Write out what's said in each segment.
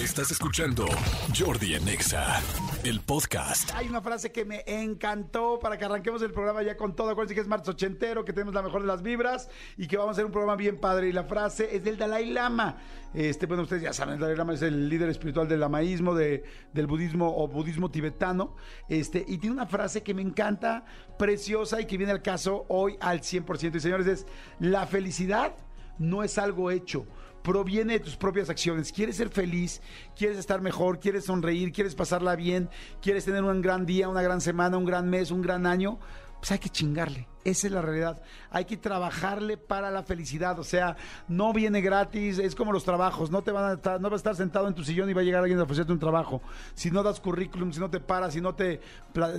Estás escuchando Jordi Anexa, el podcast. Hay una frase que me encantó para que arranquemos el programa ya con todo. Acuérdense que es martes ochentero, que tenemos la mejor de las vibras y que vamos a hacer un programa bien padre. Y la frase es del Dalai Lama. Este, bueno, ustedes ya saben, el Dalai Lama es el líder espiritual del lamaísmo, de, del budismo o budismo tibetano. Este, y tiene una frase que me encanta, preciosa y que viene al caso hoy al 100%. Y señores, es la felicidad no es algo hecho proviene de tus propias acciones. Quieres ser feliz, quieres estar mejor, quieres sonreír, quieres pasarla bien, quieres tener un gran día, una gran semana, un gran mes, un gran año, pues hay que chingarle. Esa es la realidad. Hay que trabajarle para la felicidad. O sea, no viene gratis. Es como los trabajos. No te van a estar, no vas a estar sentado en tu sillón y va a llegar alguien a ofrecerte un trabajo. Si no das currículum, si no te paras, si no te,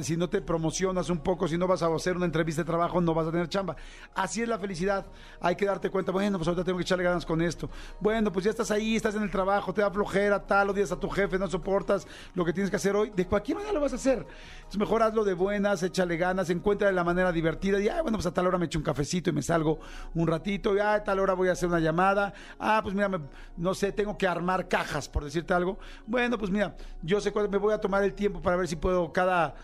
si no te promocionas un poco, si no vas a hacer una entrevista de trabajo, no vas a tener chamba. Así es la felicidad. Hay que darte cuenta, bueno, pues ahorita tengo que echarle ganas con esto. Bueno, pues ya estás ahí, estás en el trabajo, te da flojera, tal, odias a tu jefe, no soportas lo que tienes que hacer hoy. De cualquier manera lo vas a hacer. Es mejor hazlo de buenas, échale ganas, encuentra la manera divertida y bueno, pues a tal hora me echo un cafecito y me salgo un ratito, y ah, a tal hora voy a hacer una llamada, ah, pues mira, no sé, tengo que armar cajas, por decirte algo. Bueno, pues mira, yo sé cuándo me voy a tomar el tiempo para ver si puedo cada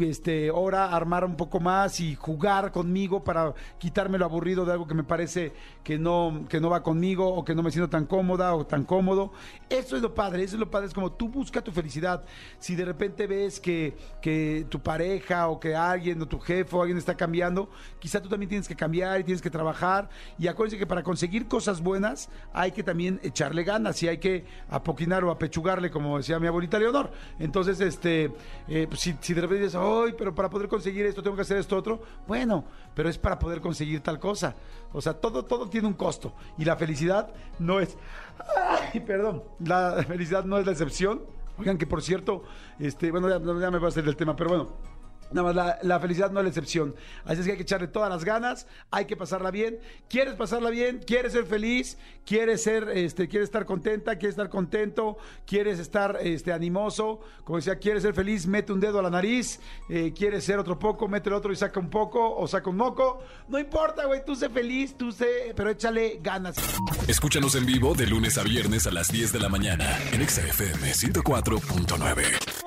este, hora armar un poco más y jugar conmigo para quitarme lo aburrido de algo que me parece que no, que no va conmigo o que no me siento tan cómoda o tan cómodo. Eso es lo padre, eso es lo padre, es como tú busca tu felicidad. Si de repente ves que, que tu pareja o que alguien o tu jefe o alguien está cambiando, quizá tú también tienes que cambiar y tienes que trabajar. Y acuérdense que para conseguir cosas buenas hay que también echarle ganas y hay que apoquinar o apechugarle, como decía mi abuelita Leonor. Entonces, este, eh, pues, si, si, de repente dices, ay, pero para poder conseguir esto tengo que hacer esto otro, bueno, pero es para poder conseguir tal cosa. O sea, todo, todo tiene un costo. Y la felicidad no es. Ay, perdón. La felicidad no es la excepción. Oigan, que por cierto, este, bueno, ya, me va a hacer del tema, pero bueno. Nada más, la, felicidad no es la excepción. Así es que hay que echarle todas las ganas, hay que pasarla bien. ¿Quieres pasarla bien? ¿Quieres ser feliz? ¿Quieres ser, este, quieres estar contenta? ¿Quieres estar contento? ¿Quieres estar este, animoso? Como decía, ¿quieres ser feliz? Mete un dedo a la nariz. Eh, ¿Quieres ser otro poco? Mete el otro y saca un poco o saca un moco. No importa, güey, tú sé feliz, tú sé, pero échale ganas. Escúchanos en vivo de lunes a viernes a las 10 de la mañana en XFM 104.9.